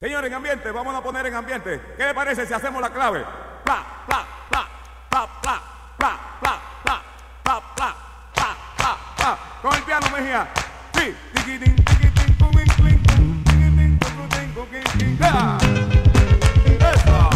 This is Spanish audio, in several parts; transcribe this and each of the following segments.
Señores, en ambiente, vamos a poner en ambiente. ¿Qué le parece si hacemos la clave? Pla, pla, pla, pla, pla, pla, pla, pla, pla, pla, pla, pla, pla. Con el piano, Mejía. Sí. Tiquitín, tiquitín, cumin, clin, cum, tiquitín, cucutín, cuquín, quin. ¡Ya! ¡Eso!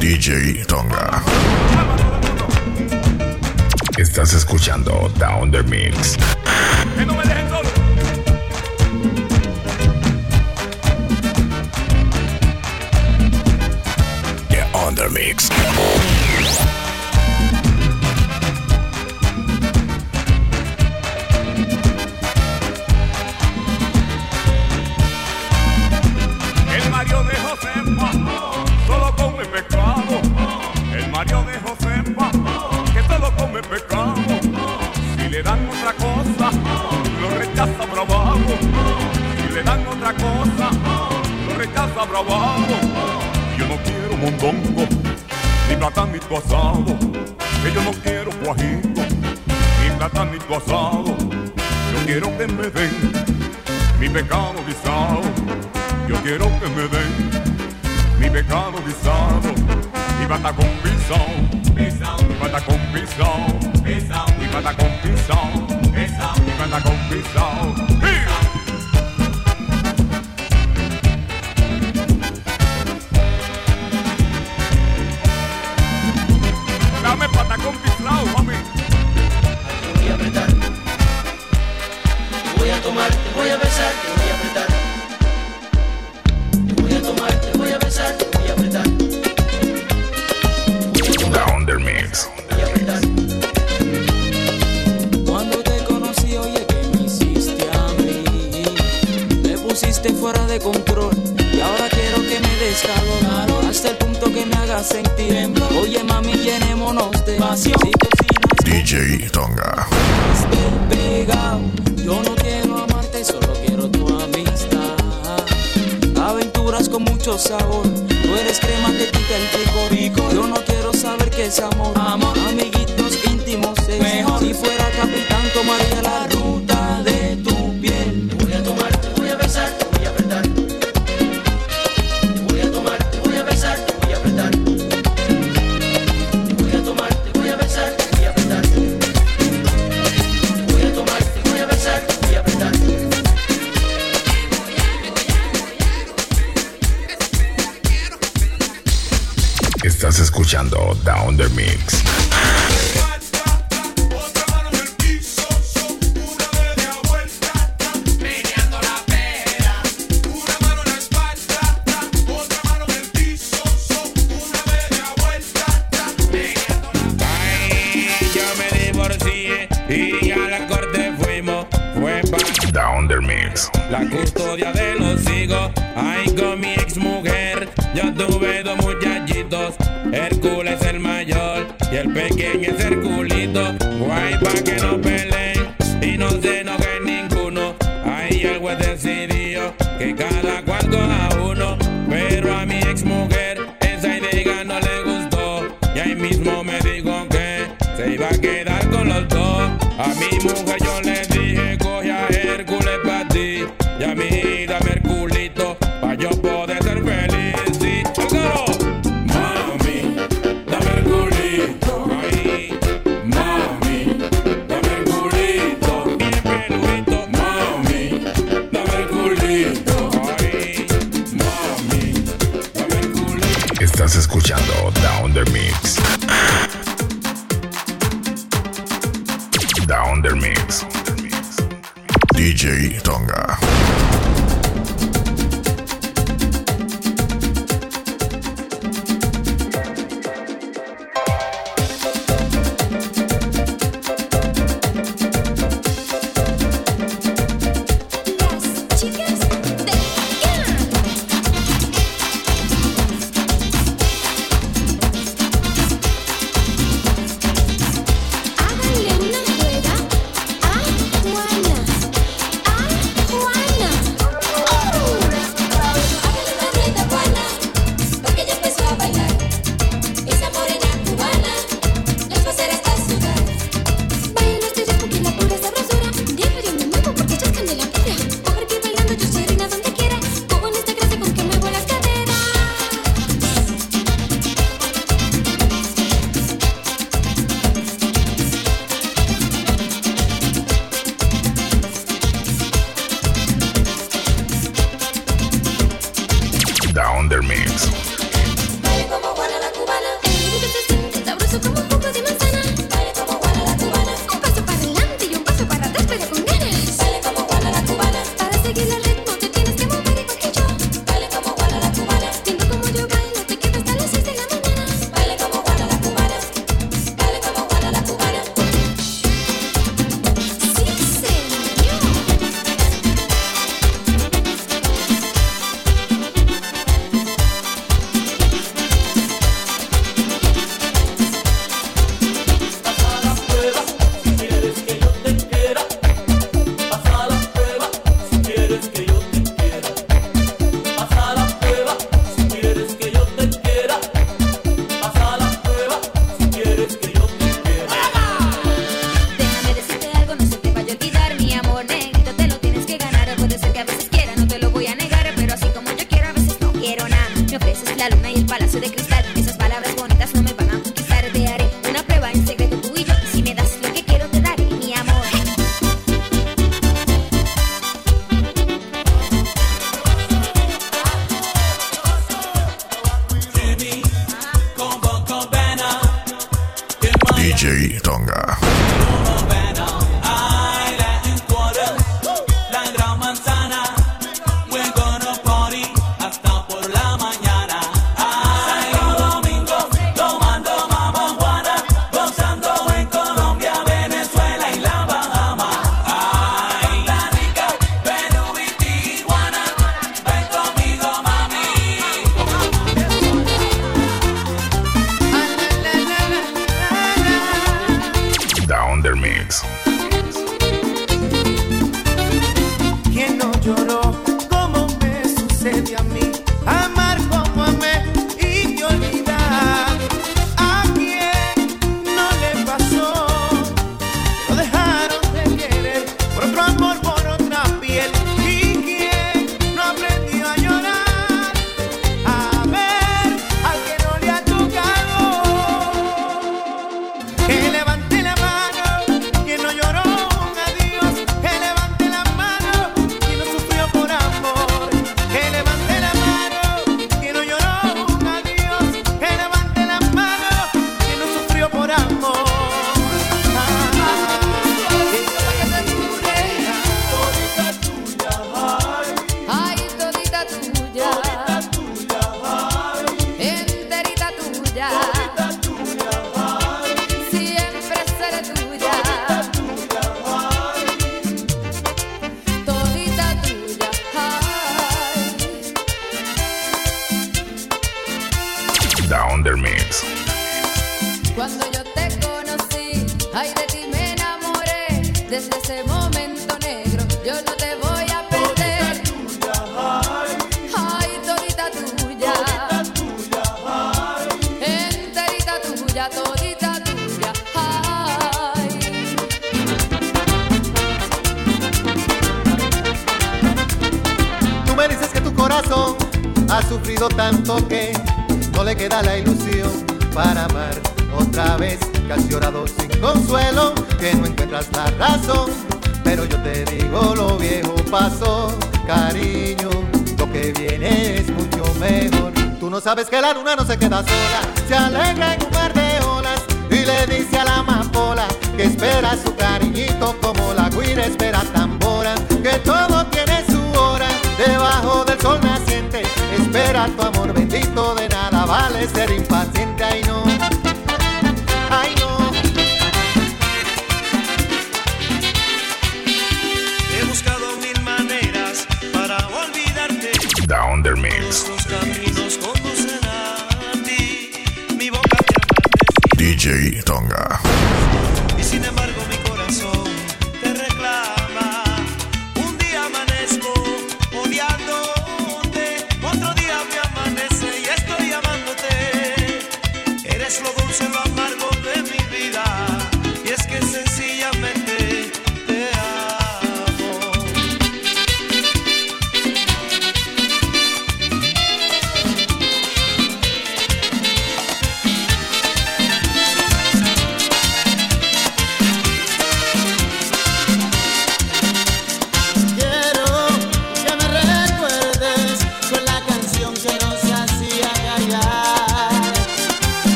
DJ Tonga. Estás escuchando Down the Mix. Que no me mix. Platanito asado. Que yo no quiero guajito, ni platanito asado. Yo quiero que me den mi pecado guisado. Yo quiero que me den mi pecado guisado. Mi bata con pisao, pisao, mi bata con pisao, pisao, mi bata con pisao, pisao, mi bata con sentir. Oye, mami, llenémonos de pasión. Si cocinas DJ Tonga. esté pegado, yo no quiero amarte, solo quiero tu amistad. Aventuras con mucho sabor, tú eres crema que quita el picor. Yo no quiero saber qué es amor, amor. Amiguitos escuchando Down the Mix. Cada cual coja uno. Pero a mi ex mujer esa idea no le gustó. Y ahí mismo me dijo que se iba a quedar con los dos. A mi mujer yo le dije, ha sufrido tanto que no le queda la ilusión para amar otra vez. Que has llorado sin consuelo, que no encuentras la razón. Pero yo te digo lo viejo pasó, cariño, lo que viene es mucho mejor. Tú no sabes que la luna no se queda sola, se alegra en un mar de olas y le dice a la amapola que espera su cariñito como la guira espera tambora, que todo espera tu amor bendito, de nada vale ser impaciente, ay no. Ay no. He buscado mil maneras para olvidarte. Down the mix. Los DJ Tonga. Y sin embargo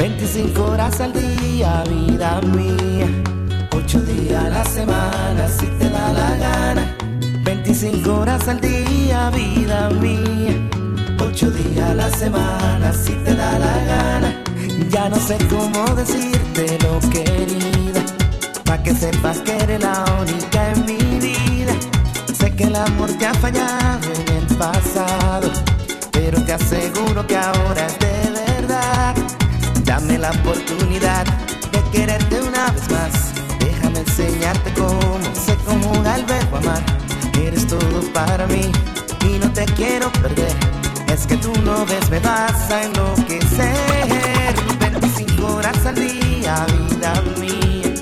25 horas al día, vida mía. 8 días a la semana, si te da la gana. 25 horas al día, vida mía. 8 días a la semana, si te da la gana. Ya no sé cómo decirte lo querida. Pa' que sepas que eres la única en mi vida. Sé que el amor te ha fallado en el pasado. Pero te aseguro que ahora es de verdad Dame la oportunidad de quererte una vez más. Déjame enseñarte cómo se conjuga el verbo amar. Eres todo para mí y no te quiero perder. Es que tú no ves, me vas a enloquecer. 25 horas al día, vida mía.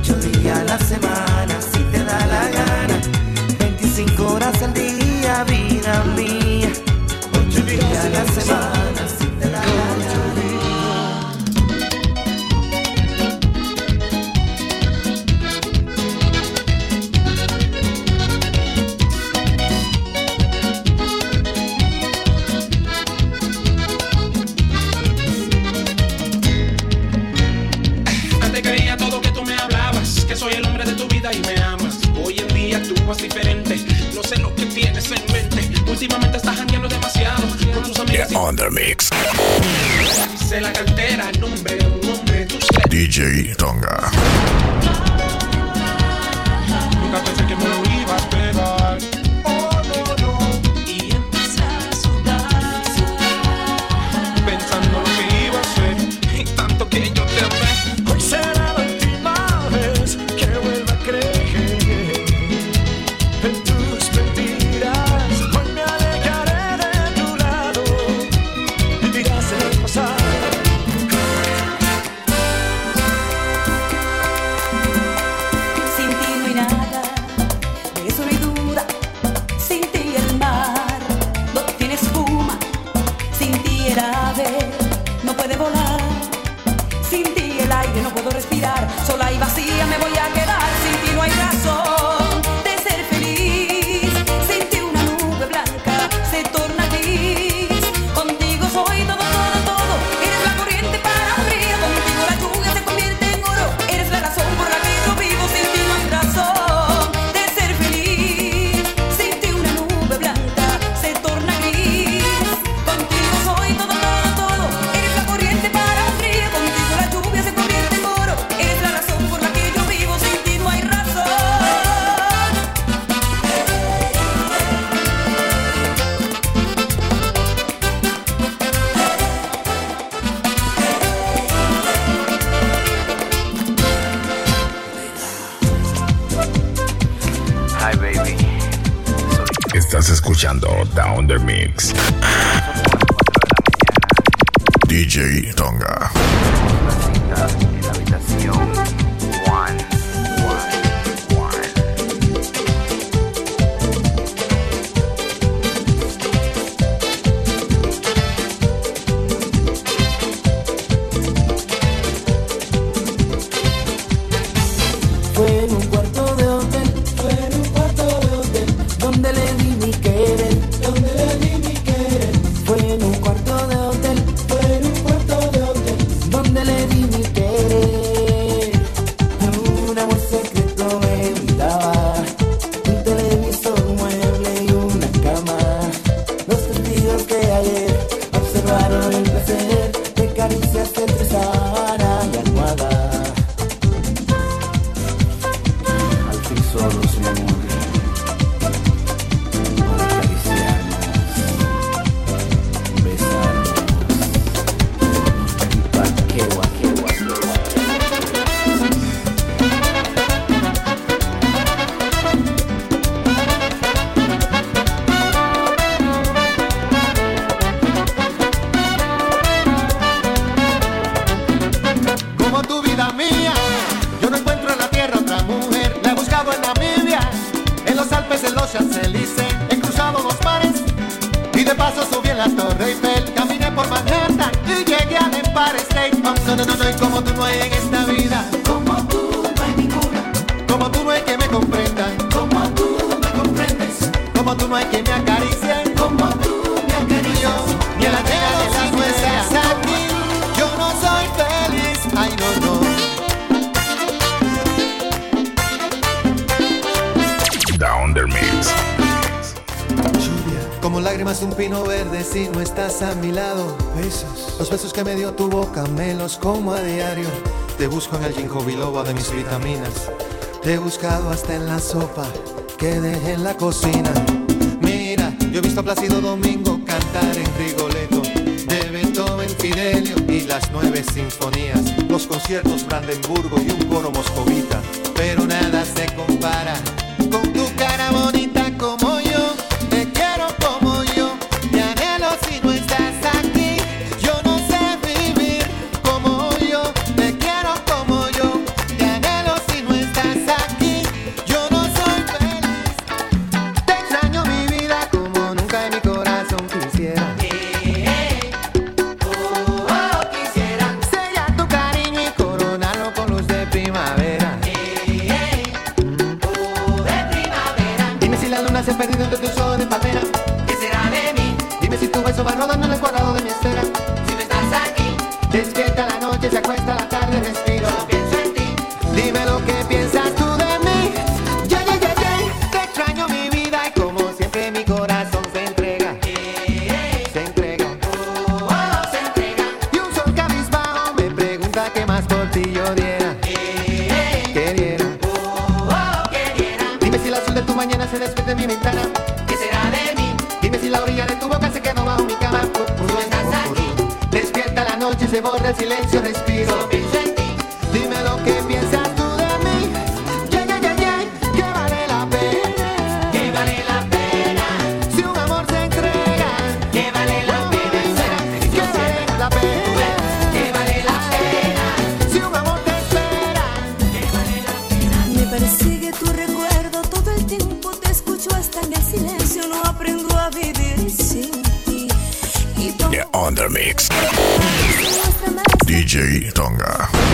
8 días a la semana. Tonga. En la one, one, one. Los besos que me dio tu boca me los como a diario. Te busco en el ginkgo biloba de mis vitaminas. Te he buscado hasta en la sopa que dejé en la cocina. Mira, yo he visto a Plácido Domingo cantar en Rigoletto. De Beethoven, Fidelio y las nueve sinfonías. Los conciertos Brandenburgo y un coro moscovita. Pero nada se compara con tu cara bonita. se ha perdido entre tus ojos de palmera. ¿Qué será de mí? Dime si tu beso va rodando en el cuadro Mix. DJ Tonga.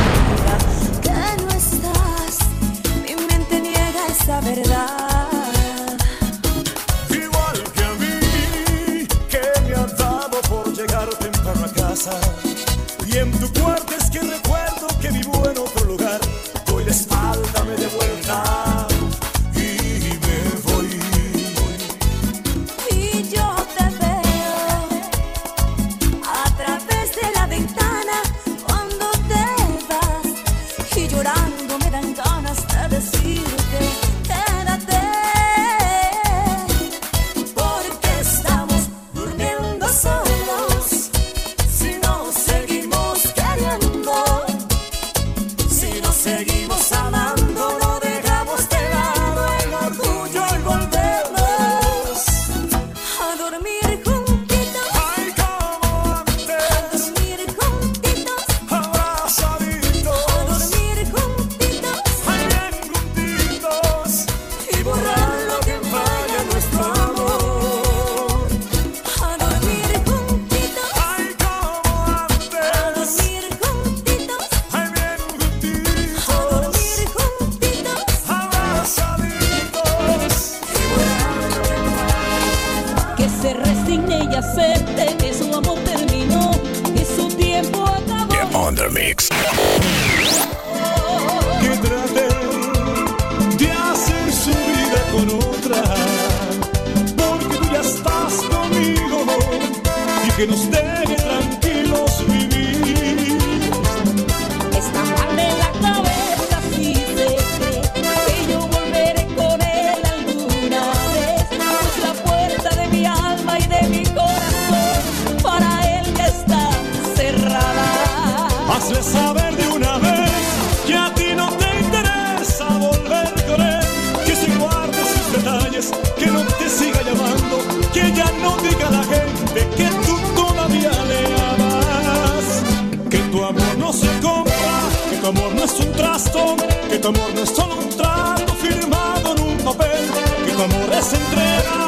acepte que su amor terminó y su tiempo acabó. The Undermix. Que traten de hacer su vida con otra, porque tú ya estás conmigo y que nos dejen que tu amor no es solo un trato firmado en un papel, que tu amor es entrega.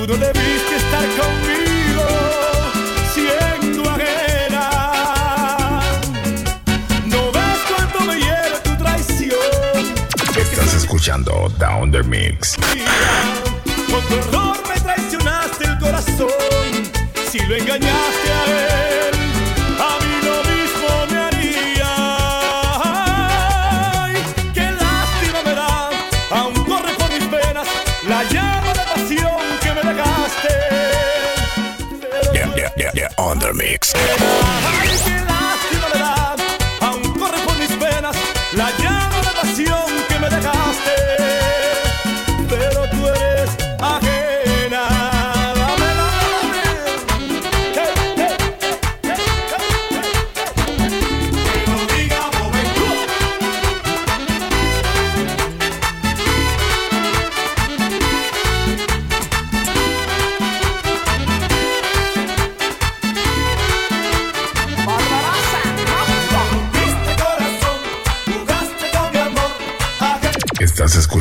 Tú no debiste estar conmigo siendo ajena. No ves cuánto me hiere tu traición. ¿Qué Estás escuchando Down the Mix. Con tu error me traicionaste el corazón. Si lo engañaste a él. Army.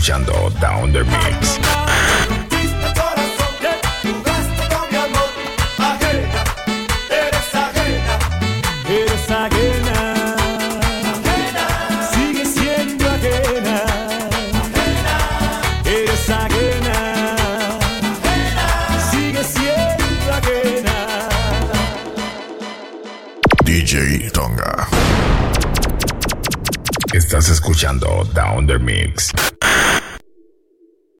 Escuchando Down the Mix. Eres ajena, sigue siendo ajena, eres ajena, sigue siendo ajena. DJ Tonga. Estás escuchando Down the Mix.